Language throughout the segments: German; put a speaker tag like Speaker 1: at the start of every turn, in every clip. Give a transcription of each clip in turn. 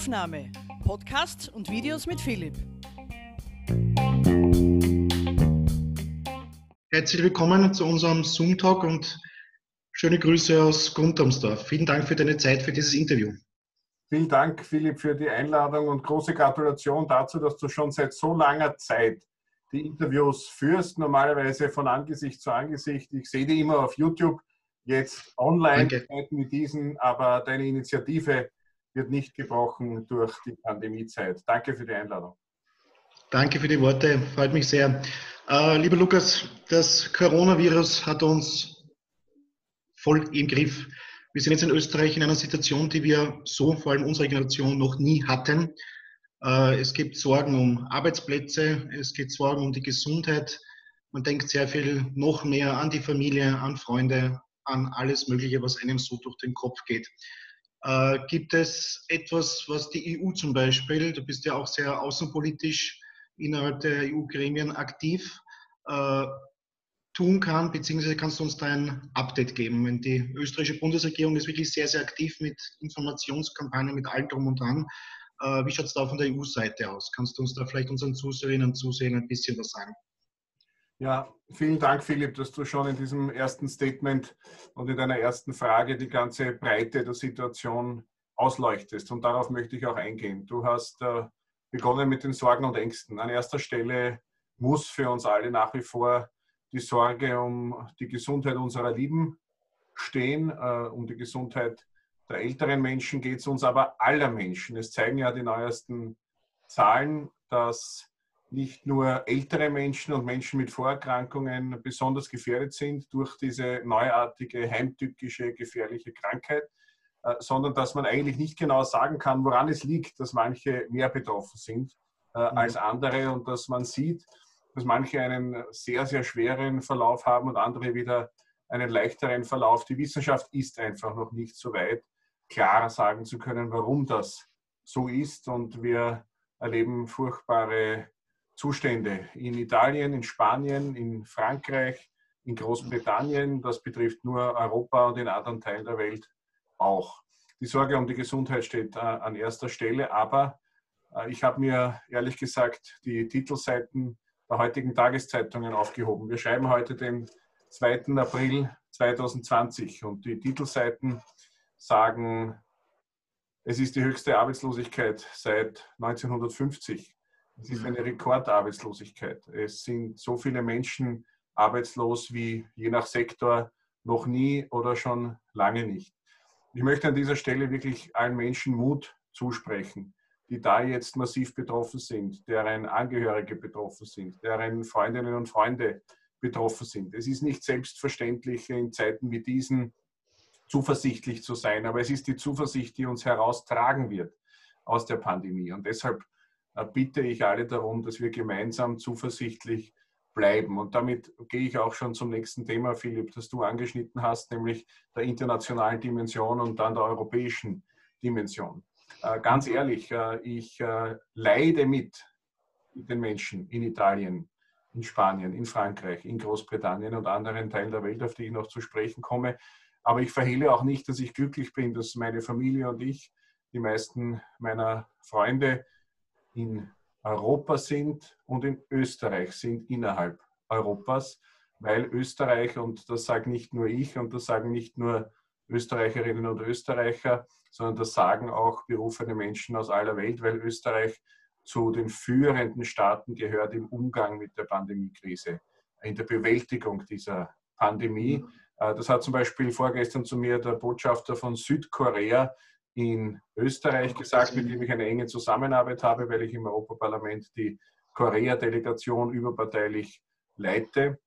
Speaker 1: Aufnahme. Podcasts und Videos mit Philipp.
Speaker 2: Herzlich willkommen zu unserem Zoom-Talk und schöne Grüße aus Grundamsdorf. Vielen Dank für deine Zeit für dieses Interview.
Speaker 3: Vielen Dank, Philipp, für die Einladung und große Gratulation dazu, dass du schon seit so langer Zeit die Interviews führst, normalerweise von Angesicht zu Angesicht. Ich sehe die immer auf YouTube, jetzt online wie diesen, aber deine Initiative wird nicht gebrochen durch die Pandemiezeit. Danke für die Einladung.
Speaker 2: Danke für die Worte, freut mich sehr. Äh, lieber Lukas, das Coronavirus hat uns voll im Griff. Wir sind jetzt in Österreich in einer Situation, die wir so, vor allem unsere Generation, noch nie hatten. Äh, es gibt Sorgen um Arbeitsplätze, es gibt Sorgen um die Gesundheit. Man denkt sehr viel noch mehr an die Familie, an Freunde, an alles Mögliche, was einem so durch den Kopf geht. Äh, gibt es etwas, was die EU zum Beispiel, du bist ja auch sehr außenpolitisch innerhalb der EU-Gremien aktiv, äh, tun kann, beziehungsweise kannst du uns da ein Update geben? Wenn die österreichische Bundesregierung ist wirklich sehr, sehr aktiv mit Informationskampagnen, mit allem drum und dran. Äh, wie schaut es da von der EU-Seite aus? Kannst du uns da vielleicht unseren Zuseherinnen und Zusehern ein bisschen was sagen?
Speaker 3: Ja, vielen Dank, Philipp, dass du schon in diesem ersten Statement und in deiner ersten Frage die ganze Breite der Situation ausleuchtest. Und darauf möchte ich auch eingehen. Du hast äh, begonnen mit den Sorgen und Ängsten. An erster Stelle muss für uns alle nach wie vor die Sorge um die Gesundheit unserer Lieben stehen, äh, um die Gesundheit der älteren Menschen geht es uns aber aller Menschen. Es zeigen ja die neuesten Zahlen, dass nicht nur ältere Menschen und Menschen mit Vorerkrankungen besonders gefährdet sind durch diese neuartige, heimtückische, gefährliche Krankheit, äh, sondern dass man eigentlich nicht genau sagen kann, woran es liegt, dass manche mehr betroffen sind äh, mhm. als andere und dass man sieht, dass manche einen sehr, sehr schweren Verlauf haben und andere wieder einen leichteren Verlauf. Die Wissenschaft ist einfach noch nicht so weit, klar sagen zu können, warum das so ist. Und wir erleben furchtbare Zustände in Italien, in Spanien, in Frankreich, in Großbritannien. Das betrifft nur Europa und in anderen Teilen der Welt auch. Die Sorge um die Gesundheit steht äh, an erster Stelle, aber äh, ich habe mir ehrlich gesagt die Titelseiten der heutigen Tageszeitungen aufgehoben. Wir schreiben heute den 2. April 2020 und die Titelseiten sagen, es ist die höchste Arbeitslosigkeit seit 1950. Es ist eine Rekordarbeitslosigkeit. Es sind so viele Menschen arbeitslos wie je nach Sektor noch nie oder schon lange nicht. Ich möchte an dieser Stelle wirklich allen Menschen Mut zusprechen, die da jetzt massiv betroffen sind, deren Angehörige betroffen sind, deren Freundinnen und Freunde betroffen sind. Es ist nicht selbstverständlich in Zeiten wie diesen zuversichtlich zu sein. Aber es ist die Zuversicht, die uns heraustragen wird aus der Pandemie. Und deshalb bitte ich alle darum, dass wir gemeinsam zuversichtlich bleiben. Und damit gehe ich auch schon zum nächsten Thema, Philipp, das du angeschnitten hast, nämlich der internationalen Dimension und dann der europäischen Dimension. Äh, ganz ehrlich, äh, ich leide mit den Menschen in Italien, in Spanien, in Frankreich, in Großbritannien und anderen Teilen der Welt, auf die ich noch zu sprechen komme, aber ich verhehle auch nicht, dass ich glücklich bin, dass meine Familie und ich, die meisten meiner Freunde in Europa sind und in Österreich sind innerhalb Europas, weil Österreich, und das sage nicht nur ich und das sagen nicht nur Österreicherinnen und Österreicher, sondern das sagen auch berufene Menschen aus aller Welt, weil Österreich zu den führenden Staaten gehört im Umgang mit der Pandemiekrise, in der Bewältigung dieser Pandemie. Mhm. Äh, das hat zum Beispiel vorgestern zu mir der Botschafter von Südkorea in Österreich gesagt, mit dem ich eine enge Zusammenarbeit habe, weil ich im Europaparlament die Korea-Delegation überparteilich leite.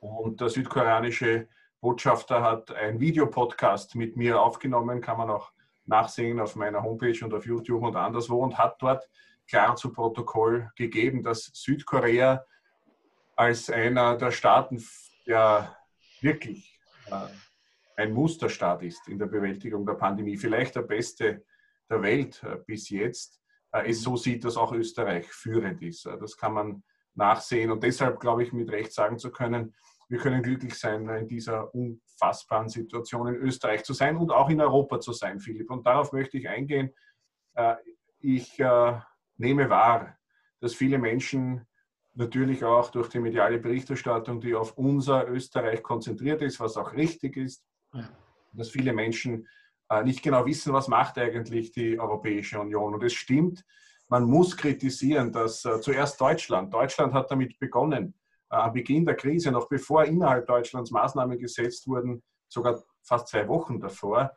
Speaker 3: Und der südkoreanische Botschafter hat ein Videopodcast mit mir aufgenommen, kann man auch nachsehen auf meiner Homepage und auf YouTube und anderswo und hat dort klar zu Protokoll gegeben, dass Südkorea als einer der Staaten der wirklich äh, ein Musterstaat ist in der Bewältigung der Pandemie, vielleicht der beste der Welt äh, bis jetzt, äh, es so sieht, dass auch Österreich führend ist. Das kann man nachsehen und deshalb glaube ich mit Recht sagen zu können, wir können glücklich sein, in dieser unfassbaren Situation in Österreich zu sein und auch in Europa zu sein, Philipp. Und darauf möchte ich eingehen. ich nehme wahr, dass viele Menschen natürlich auch durch die mediale Berichterstattung, die auf unser Österreich konzentriert ist, was auch richtig ist. Dass viele Menschen äh, nicht genau wissen, was macht eigentlich die Europäische Union. Und es stimmt, man muss kritisieren, dass äh, zuerst Deutschland, Deutschland hat damit begonnen, äh, am Beginn der Krise, noch bevor innerhalb Deutschlands Maßnahmen gesetzt wurden, sogar fast zwei Wochen davor,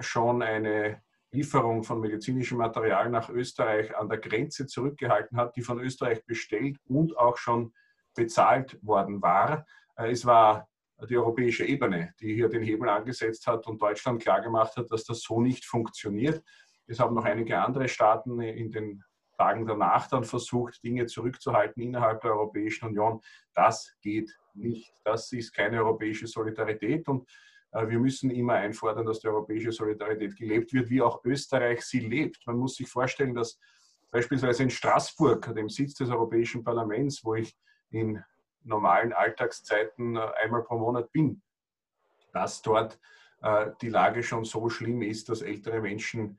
Speaker 3: schon eine Lieferung von medizinischem Material nach Österreich an der Grenze zurückgehalten hat, die von Österreich bestellt und auch schon bezahlt worden war. Es war die europäische Ebene, die hier den Hebel angesetzt hat und Deutschland klargemacht hat, dass das so nicht funktioniert. Es haben noch einige andere Staaten in den Tagen danach dann versucht, Dinge zurückzuhalten innerhalb der Europäischen Union. Das geht nicht. Das ist keine europäische Solidarität und äh, wir müssen immer einfordern, dass die europäische Solidarität gelebt wird, wie auch Österreich sie lebt. Man muss sich vorstellen, dass beispielsweise in Straßburg, dem Sitz des Europäischen Parlaments, wo ich in normalen Alltagszeiten äh, einmal pro Monat bin, dass dort äh, die Lage schon so schlimm ist, dass ältere Menschen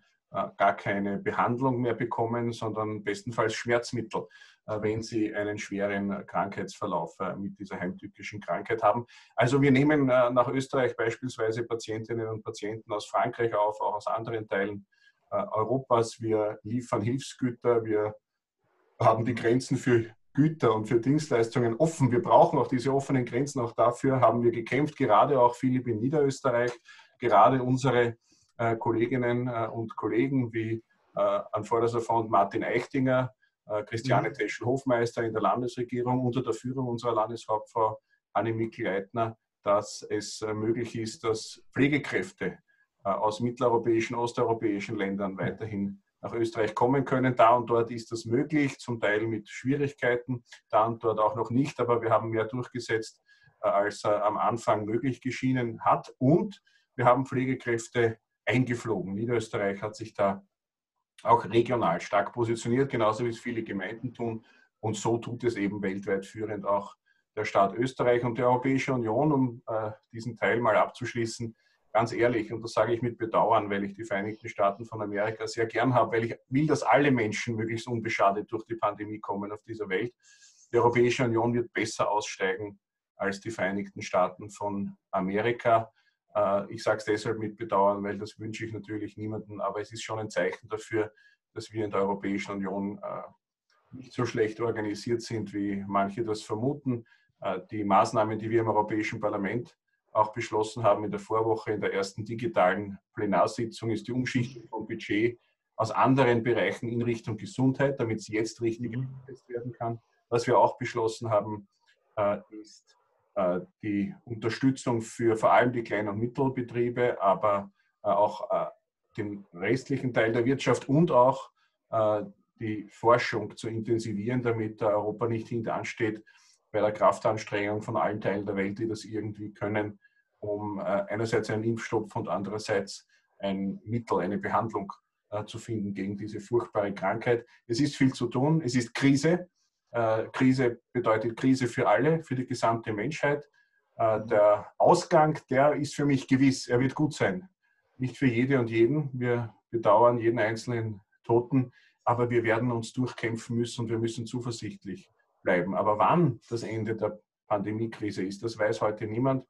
Speaker 3: gar keine Behandlung mehr bekommen, sondern bestenfalls Schmerzmittel. Äh, wenn sie einen schweren Krankheitsverlauf äh, mit dieser heimtückischen Krankheit haben. Also wir nehmen äh, nach Österreich beispielsweise Patientinnen und Patienten aus Frankreich auf, auch aus anderen Teilen Europas. Wir liefern Hilfsgüter, wir haben die Grenzen für Güter und für Dienstleistungen offen. Wir brauchen auch diese offenen Grenzen. Auch dafür haben wir gekämpft, gerade auch Philipp in Niederösterreich, gerade unsere Kolleginnen und Kollegen wie an vorderster Front Martin Eichtinger, äh, Christiane mhm. Teschel-Hofmeister in der Landesregierung unter der Führung unserer Landeshauptfrau Anne Mikl-Leitner, dass es äh, möglich ist, dass Pflegekräfte äh, aus mitteleuropäischen, osteuropäischen Ländern weiterhin nach Österreich kommen können. Da und dort ist das möglich, zum Teil mit Schwierigkeiten, da und dort auch noch nicht, aber wir haben mehr durchgesetzt, als am Anfang möglich geschienen hat. Und wir haben Pflegekräfte eingeflogen. Niederösterreich hat sich da auch regional stark positioniert, genauso wie es viele Gemeinden tun. Und so tut es eben weltweit führend auch der Staat Österreich und die Europäische Union, um äh, diesen Teil mal abzuschließen. Ganz ehrlich, und das sage ich mit Bedauern, weil ich die Vereinigten Staaten von Amerika sehr gern habe, weil ich will, dass alle Menschen möglichst unbeschadet durch die Pandemie kommen auf dieser Welt. Die Europäische Union wird besser aussteigen als die Vereinigten Staaten von Amerika. Äh, ich sage es deshalb mit Bedauern, weil das wünsche ich natürlich niemandem, aber es ist schon ein Zeichen dafür, dass wir in der Europäischen Union äh, nicht so schlecht organisiert sind, wie manche das vermuten. Äh, die Maßnahmen, die wir im Europäischen Parlament auch beschlossen haben in der Vorwoche, in der ersten digitalen Plenarsitzung, ist die Umschichtung vom Budget aus anderen Bereichen in Richtung Gesundheit, damit es jetzt richtig mhm. umgesetzt werden kann. Was wir auch beschlossen haben, ist äh, die Unterstützung für vor allem die Klein- und Mittelbetriebe, aber äh, auch äh, den restlichen Teil der Wirtschaft und auch die Forschung zu intensivieren, damit Europa nicht hinteransteht bei der Kraftanstrengung von allen Teilen der Welt, die das irgendwie können, um einerseits einen Impfstoff und andererseits ein Mittel, eine Behandlung zu finden gegen diese furchtbare Krankheit. Es ist viel zu tun, es ist Krise, äh, Krise bedeutet Krise für alle, für die gesamte Menschheit. Äh, der Ausgang, der ist für mich gewiss, er wird gut sein. Nicht für jede und jeden. Wir bedauern jeden einzelnen Toten, aber wir werden uns durchkämpfen müssen und wir müssen zuversichtlich bleiben. Aber wann das Ende der Pandemiekrise ist, das weiß heute niemand.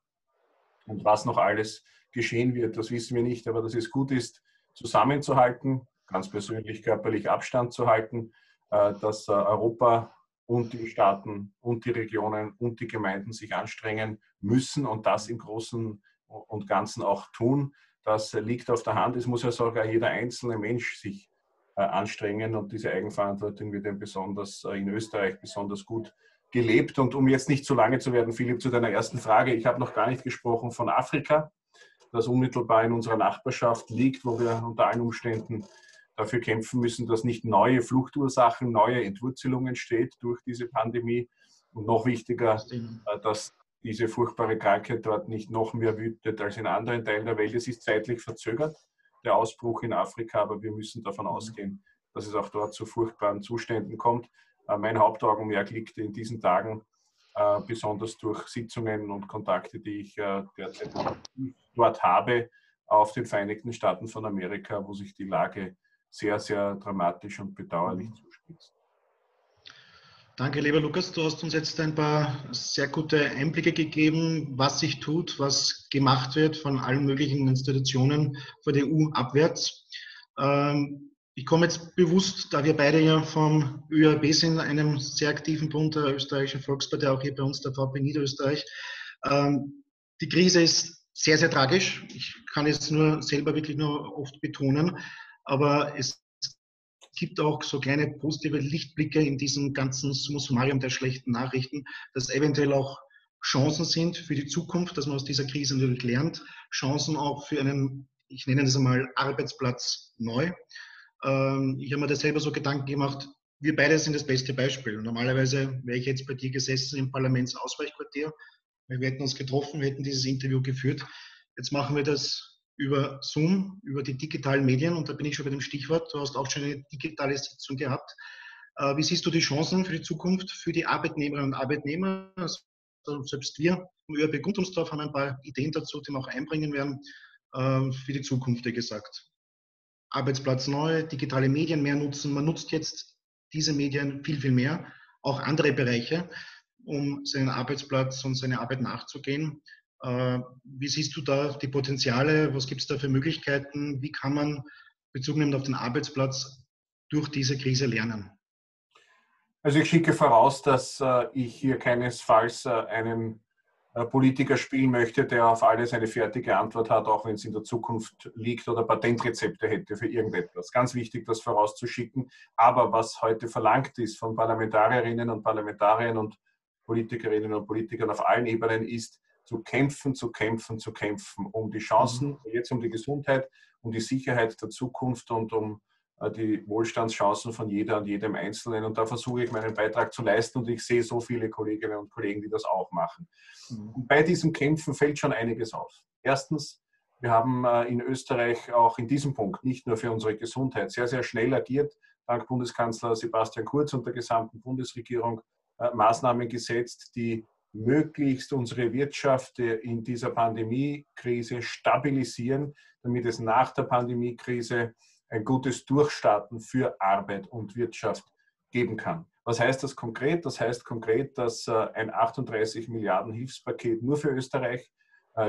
Speaker 3: Und was noch alles geschehen wird, das wissen wir nicht. Aber dass es gut ist, zusammenzuhalten, ganz persönlich körperlich Abstand zu halten, äh, dass Europa und die Staaten und die Regionen und die Gemeinden sich anstrengen müssen und das im Großen und Ganzen auch tun. Das liegt auf der Hand. Es muss ja sogar jeder einzelne Mensch sich äh, anstrengen und diese Eigenverantwortung wird eben besonders äh, in Österreich besonders gut gelebt. Und um jetzt nicht zu lange zu werden, Philipp, zu deiner ersten Frage. Ich habe noch gar nicht gesprochen von Afrika, das unmittelbar in unserer Nachbarschaft liegt, wo wir unter allen Umständen dafür kämpfen müssen, dass nicht neue Fluchtursachen, neue Entwurzelungen entsteht durch diese Pandemie. Und noch wichtiger, äh, dass diese furchtbare Krankheit dort nicht noch mehr wütet als in anderen Teilen der Welt. Es ist zeitlich verzögert, der Ausbruch in Afrika, aber wir müssen davon mhm. ausgehen, dass es auch dort zu furchtbaren Zuständen kommt. Äh, mein Hauptaugenmerk liegt in diesen Tagen äh, besonders durch Sitzungen und Kontakte, die ich derzeit dort habe, auf den Vereinigten Staaten von Amerika, wo sich die Lage sehr, sehr dramatisch und bedauerlich mhm. zuspitzt.
Speaker 2: Danke, lieber Lukas. Du hast uns jetzt ein paar sehr gute Einblicke gegeben, was sich tut, was gemacht wird von allen möglichen Institutionen vor der EU abwärts. Ähm, ich komme jetzt bewusst, da wir beide ja vom ÖAB sind, einem sehr aktiven Bund der österreichischen Volkspartei, auch hier bei uns der VP Niederösterreich. Ähm, die Krise ist sehr, sehr tragisch. Ich kann es nur selber wirklich nur oft betonen. Aber es gibt auch so kleine positive Lichtblicke in diesem ganzen Summarium der schlechten Nachrichten, dass eventuell auch Chancen sind für die Zukunft, dass man aus dieser Krise natürlich lernt. Chancen auch für einen, ich nenne das einmal Arbeitsplatz neu. Ähm, ich habe mir das selber so Gedanken gemacht, wir beide sind das beste Beispiel. Normalerweise wäre ich jetzt bei dir gesessen im Parlamentsausweichquartier wir hätten uns getroffen, wir hätten dieses Interview geführt. Jetzt machen wir das über Zoom, über die digitalen Medien und da bin ich schon bei dem Stichwort. Du hast auch schon eine digitale Sitzung gehabt. Äh, wie siehst du die Chancen für die Zukunft für die Arbeitnehmerinnen und Arbeitnehmer? Also selbst wir im ÖRB Grundumsdorf haben ein paar Ideen dazu, die wir auch einbringen werden äh, für die Zukunft, wie gesagt. Arbeitsplatz neu, digitale Medien mehr nutzen. Man nutzt jetzt diese Medien viel, viel mehr, auch andere Bereiche um seinen Arbeitsplatz und seine Arbeit nachzugehen. Äh, wie siehst du da die Potenziale? Was gibt es da für Möglichkeiten? Wie kann man Bezug nehmen auf den Arbeitsplatz durch diese Krise lernen?
Speaker 3: Also ich schicke voraus, dass äh, ich hier keinesfalls äh, einen Politiker spielen möchte, der auf alles eine fertige Antwort hat, auch wenn es in der Zukunft liegt oder Patentrezepte hätte für irgendetwas. Ganz wichtig, das vorauszuschicken. Aber was heute verlangt ist von Parlamentarierinnen und Parlamentariern und Politikerinnen und Politikern auf allen Ebenen ist, zu kämpfen, zu kämpfen, zu kämpfen, um die Chancen, mhm. jetzt um die Gesundheit, um die Sicherheit der Zukunft und um äh, die Wohlstandschancen von jeder und jedem Einzelnen. Und da versuche ich meinen Beitrag zu leisten und ich sehe so viele Kolleginnen und Kollegen, die das auch machen. Mhm. Und bei diesem Kämpfen fällt schon einiges auf. Erstens, wir haben äh, in Österreich auch in diesem Punkt nicht nur für unsere Gesundheit sehr, sehr schnell agiert, dank Bundeskanzler Sebastian Kurz und der gesamten Bundesregierung äh, Maßnahmen gesetzt, die möglichst unsere Wirtschaft äh, in dieser Pandemiekrise stabilisieren, damit es nach der Pandemiekrise ein gutes Durchstarten für Arbeit und Wirtschaft geben kann. Was heißt das konkret? Das heißt konkret, dass äh, ein 38 Milliarden Hilfspaket nur für Österreich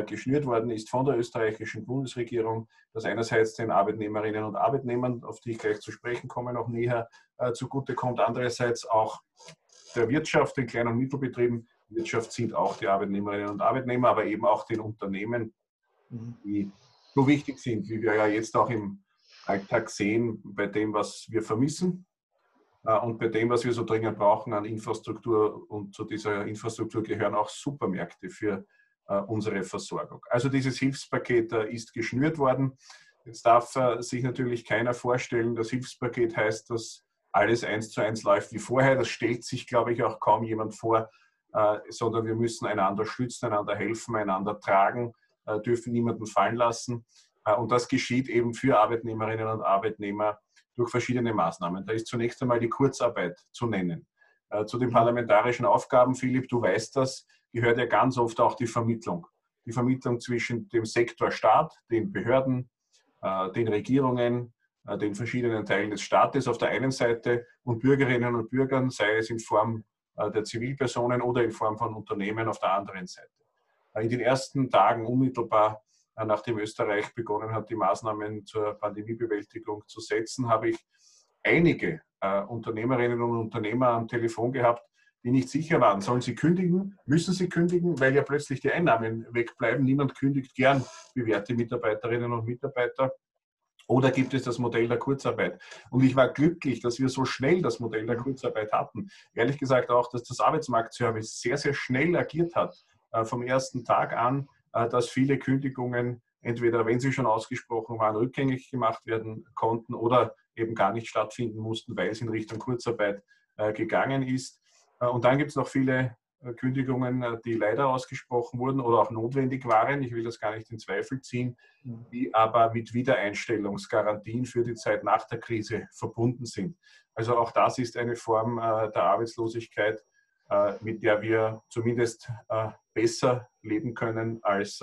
Speaker 3: geschnürt worden ist von der österreichischen Bundesregierung, das einerseits den Arbeitnehmerinnen und Arbeitnehmern, auf die ich gleich zu sprechen komme, noch näher zugutekommt, andererseits auch der Wirtschaft, den kleinen und Mittelbetrieben. Wirtschaft sind auch die Arbeitnehmerinnen und Arbeitnehmer, aber eben auch den Unternehmen, mhm. die so wichtig sind, wie wir ja jetzt auch im Alltag sehen, bei dem, was wir vermissen äh, und bei dem, was wir so dringend brauchen an Infrastruktur. Und zu dieser Infrastruktur gehören auch Supermärkte für äh, unsere Versorgung. Also dieses Hilfspaket äh, ist geschnürt worden. Jetzt darf sich natürlich keiner vorstellen, das Hilfspaket heißt, dass alles eins zu eins läuft wie vorher. Das stellt sich, glaube ich, auch kaum jemand vor, sondern wir müssen einander stützen, einander helfen, einander tragen, äh, dürfen niemanden fallen lassen. Äh, und das geschieht eben für Arbeitnehmerinnen und Arbeitnehmer durch verschiedene Maßnahmen. Da ist zunächst einmal die Kurzarbeit zu nennen. Äh, zu den parlamentarischen Aufgaben, Philipp, du weißt das, gehört ja ganz oft auch die Vermittlung. Die Vermittlung zwischen dem Sektor Staat, den Behörden, äh, den Regierungen, äh, den verschiedenen Teilen des Staates auf der einen Seite und Bürgerinnen und Bürgern, sei es in Form äh, der Zivilpersonen oder in Form von Unternehmen auf der anderen Seite. Äh, in den ersten Tagen unmittelbar nachdem Österreich begonnen hat, die Maßnahmen zur Pandemiebewältigung zu setzen, habe ich einige Unternehmerinnen und Unternehmer am Telefon gehabt, die nicht sicher waren, sollen sie kündigen, müssen sie kündigen, weil ja plötzlich die Einnahmen wegbleiben. Niemand kündigt gern bewährte Mitarbeiterinnen und Mitarbeiter. Oder gibt es das Modell der Kurzarbeit? Und ich war glücklich, dass wir so schnell das Modell der Kurzarbeit hatten. Ehrlich gesagt auch, dass das Arbeitsmarktservice sehr, sehr schnell agiert hat, äh, vom ersten Tag an, äh, dass viele Kündigungen entweder, wenn sie schon ausgesprochen waren, rückgängig gemacht werden konnten oder eben gar nicht stattfinden mussten, weil es in Richtung Kurzarbeit äh, gegangen ist. Und dann gibt es noch viele Kündigungen, äh, die leider ausgesprochen wurden oder auch notwendig waren, ich will das gar nicht in Zweifel ziehen, mhm. die aber mit Wiedereinstellungsgarantien für die Zeit nach der Krise verbunden sind. Also auch das ist eine Form äh, der Arbeitslosigkeit, mit der wir zumindest besser leben können als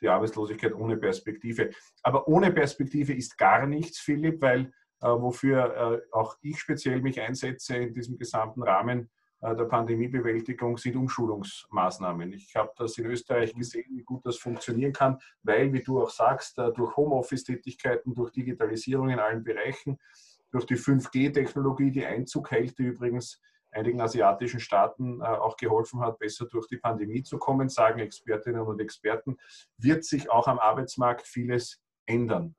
Speaker 3: die Arbeitslosigkeit ohne Perspektive. Aber ohne Perspektive ist gar nichts, Philipp, weil wofür auch ich speziell mich einsetze in diesem gesamten Rahmen der Pandemiebewältigung, sind Umschulungsmaßnahmen. Ich habe das in Österreich gesehen, wie gut das funktionieren kann, weil, wie du auch sagst, durch Homeoffice-Tätigkeiten, durch Digitalisierung in allen Bereichen, durch die 5G-Technologie, die Einzug hält, die übrigens einigen asiatischen Staaten äh, auch geholfen hat, besser durch die Pandemie zu kommen, sagen Expertinnen und Experten, wird sich auch am Arbeitsmarkt vieles ändern.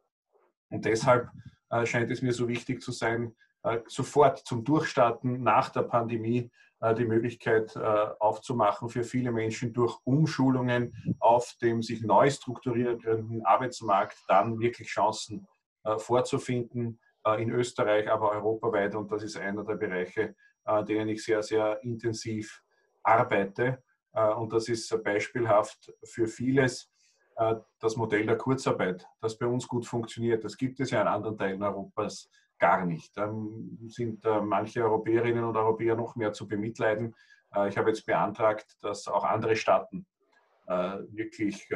Speaker 3: Und deshalb äh, scheint es mir so wichtig zu sein, äh, sofort zum Durchstarten nach der Pandemie die Möglichkeit aufzumachen für viele Menschen durch Umschulungen auf dem sich neu strukturierenden Arbeitsmarkt dann wirklich Chancen vorzufinden, in Österreich, aber europaweit. Und das ist einer der Bereiche, äh, denen ich sehr, sehr intensiv arbeite. Äh, und das ist beispielhaft für vieles äh, das Modell der Kurzarbeit, das bei uns gut funktioniert. Das gibt es ja in anderen Teilen Europas gar nicht. Da sind manche Europäerinnen und Europäer noch mehr zu bemitleiden. Ich habe jetzt beantragt, dass auch andere Staaten wirklich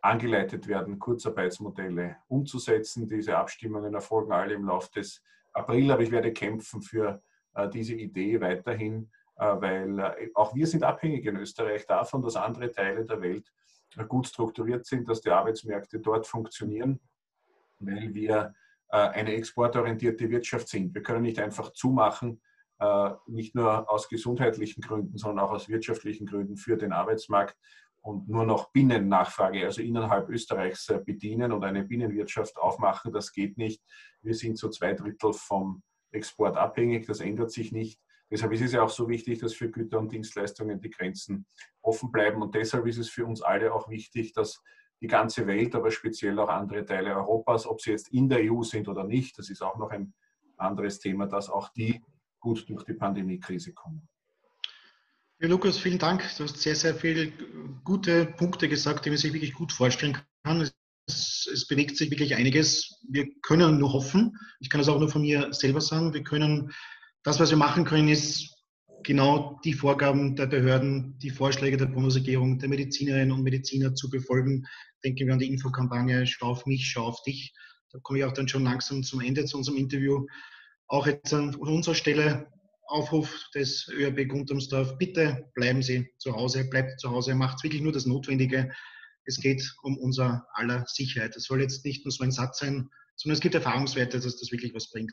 Speaker 3: angeleitet werden, Kurzarbeitsmodelle umzusetzen. Diese Abstimmungen erfolgen alle im Laufe des April, aber ich werde kämpfen für äh, diese Idee weiterhin, äh, weil äh, auch wir sind abhängig in Österreich davon, dass andere Teile der Welt gut strukturiert sind, dass die Arbeitsmärkte dort funktionieren, weil wir eine exportorientierte Wirtschaft sind. Wir können nicht einfach zumachen, nicht nur aus gesundheitlichen Gründen, sondern auch aus wirtschaftlichen Gründen für den Arbeitsmarkt und nur noch Binnennachfrage, also innerhalb Österreichs bedienen und eine Binnenwirtschaft aufmachen. Das geht nicht. Wir sind zu zwei Drittel vom Export abhängig, das ändert sich nicht. Deshalb ist es ja auch so wichtig, dass für Güter und Dienstleistungen die Grenzen offen bleiben. Und deshalb ist es für uns alle auch wichtig, dass die ganze Welt, aber speziell auch andere Teile Europas, ob sie jetzt in der EU sind oder nicht, das ist auch noch ein anderes Thema, dass auch die gut durch die Pandemiekrise kommen.
Speaker 2: Ja, Lukas, vielen Dank. Du hast sehr, sehr viele gute Punkte gesagt, die man sich wirklich gut vorstellen kann es, es, bewegt sich wirklich einiges. Wir können nur hoffen, ich kann es auch nur von mir selber sagen, wir können, das, was wir machen können, ist genau die Vorgaben der Behörden, die Vorschläge der Bundesregierung, der Medizinerinnen und Mediziner zu befolgen. Denken wir an die Infokampagne Schau auf mich, schau auf dich. Da komme ich auch dann schon langsam zum Ende zu unserem Interview. Auch jetzt an unserer Stelle Aufruf des ÖRB Guntermsdorf, bitte bleiben Sie zu Hause, bleibt zu Hause, macht wirklich nur das Notwendige es geht um unser aller Sicherheit. Das soll jetzt nicht nur so ein Satz sein, sondern es gibt Erfahrungswerte, dass das wirklich was bringt.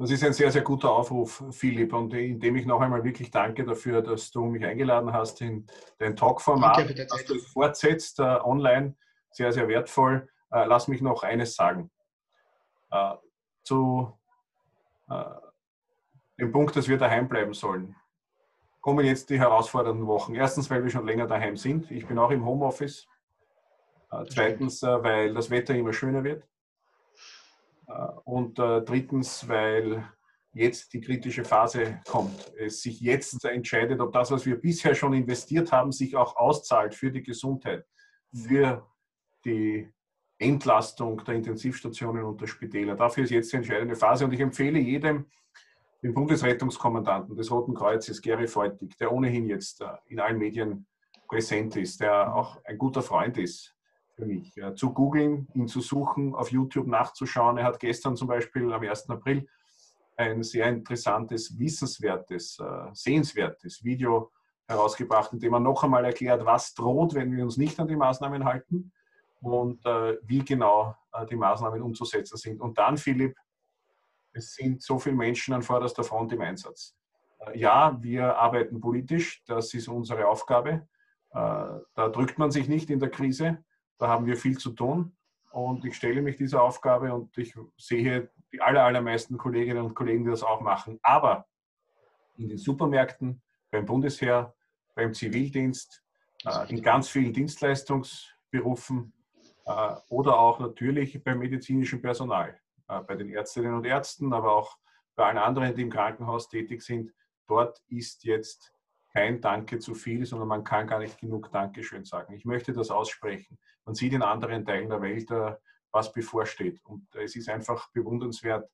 Speaker 3: Das ist ein sehr, sehr guter Aufruf, Philipp, und indem ich noch einmal wirklich danke dafür, dass du mich eingeladen hast in dein Talk-Format, dass du es fortsetzt äh, online. Sehr, sehr wertvoll. Äh, lass mich noch eines sagen. Äh, zu dem Punkt, dass wir daheim bleiben sollen, kommen jetzt die herausfordernden Wochen. Erstens, weil wir schon länger daheim sind. Ich bin auch im Homeoffice. Zweitens, weil das Wetter immer schöner wird. Äh, und drittens, weil jetzt die kritische Phase kommt. Es sich jetzt entscheidet, ob das, was wir bisher schon investiert haben, sich auch auszahlt für die Gesundheit, für die Entlastung der Intensivstationen und der Spitäler. Dafür ist jetzt die entscheidende Phase und ich empfehle jedem, den Bundesrettungskommandanten des Roten Kreuzes, Gary Feutig, der ohnehin jetzt in allen Medien präsent ist, der auch ein guter Freund ist für mich. Ja, zu googeln, ihn zu suchen, auf YouTube nachzuschauen. Er hat gestern zum Beispiel am 1. April ein sehr interessantes, wissenswertes, äh, sehenswertes Video herausgebracht, in dem er noch einmal erklärt, was droht, wenn wir uns nicht an die Maßnahmen halten und äh, wie genau äh, die Maßnahmen umzusetzen sind. Und dann, Philipp, es sind so viele Menschen an vorderster Front im Einsatz. Ja, wir arbeiten politisch, das ist unsere Aufgabe. Da drückt man sich nicht in der Krise. Da haben wir viel zu tun und ich stelle mich dieser Aufgabe und ich sehe die aller, allermeisten Kolleginnen und Kollegen, die das auch machen. Aber in den Supermärkten, beim Bundesheer, beim Zivildienst, äh, in ganz vielen Dienstleistungsberufen äh, oder auch natürlich beim medizinischen Personal, äh, bei den Ärztinnen und Ärzten, aber auch bei allen anderen, die im Krankenhaus tätig sind. Dort ist jetzt kein Danke zu viel, sondern man kann gar nicht genug Dankeschön sagen. Ich möchte das aussprechen. Man sieht in anderen Teilen der Welt, äh, was bevorsteht. Und es ist einfach bewundernswert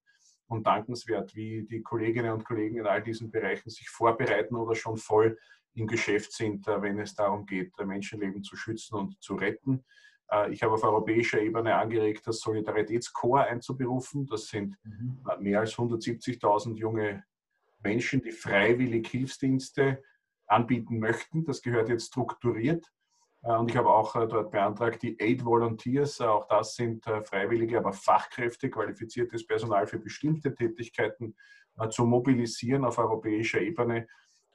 Speaker 3: und dankenswert, wie die Kolleginnen und Kollegen in all diesen Bereichen sich vorbereiten oder schon voll im Geschäft sind, äh, wenn es darum geht, Menschenleben zu schützen und zu retten. Äh, ich habe auf europäischer Ebene angeregt, das Solidaritätskorps einzuberufen. Das sind mhm. mehr als 170.000 junge Menschen, die freiwillig Hilfsdienste anbieten möchten. Das gehört jetzt strukturiert. Äh, und ich habe auch äh, dort beantragt, die Aid Volunteers, auch das sind freiwillige, aber Fachkräfte, qualifiziertes Personal für bestimmte Tätigkeiten zu mobilisieren auf europäischer Ebene.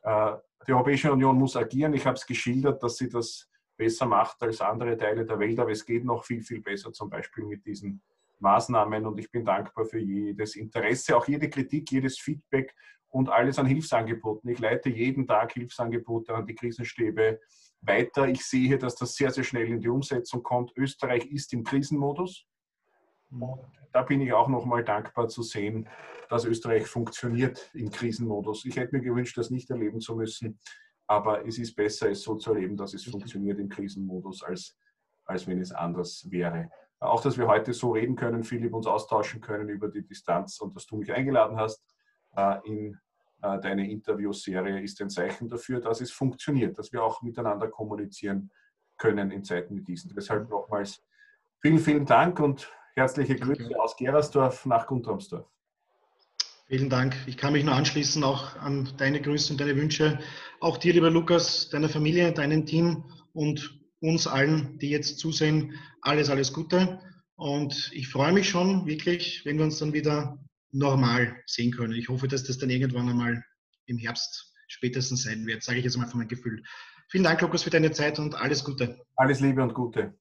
Speaker 3: Die Europäische Union muss agieren. Ich habe es geschildert, dass sie das besser macht als andere Teile der Welt, aber es geht noch viel, viel besser, zum Beispiel mit diesen Maßnahmen. Und ich bin dankbar für jedes Interesse, auch jede Kritik, jedes Feedback und alles an Hilfsangeboten. Ich leite jeden Tag Hilfsangebote an die Krisenstäbe weiter. Ich sehe, dass das sehr, sehr schnell in die Umsetzung kommt. Österreich ist im Krisenmodus. Und da bin ich auch nochmal dankbar zu sehen, dass Österreich funktioniert im Krisenmodus. Ich hätte mir gewünscht, das nicht erleben zu müssen. Aber es ist besser, es so zu erleben, dass es funktioniert im Krisenmodus, als, als wenn es anders wäre. Auch, dass wir heute so reden können, Philipp, uns austauschen können über die Distanz und dass du mich eingeladen hast in äh, deine Interviewserie, ist ein Zeichen dafür, dass es funktioniert, dass wir auch miteinander kommunizieren können in Zeiten wie diesen. Deshalb nochmals vielen, vielen Dank und herzliche Grüße aus Gerersdorf nach Guntramsdorf.
Speaker 2: Vielen Dank. Ich kann mich nur anschließen, auch an deine Grüße und deine Wünsche. Auch dir, lieber Lukas, deiner Familie, deinem Team und uns allen, die jetzt zusehen, alles, alles Gute. Und ich freue mich schon wirklich, wenn wir uns dann wieder normal sehen können. Ich hoffe, dass das dann irgendwann einmal im Herbst spätestens sein wird, sage ich jetzt mal von meinem Gefühl. Vielen Dank, Lukas, für deine Zeit und alles Gute.
Speaker 3: Alles Liebe und Gute.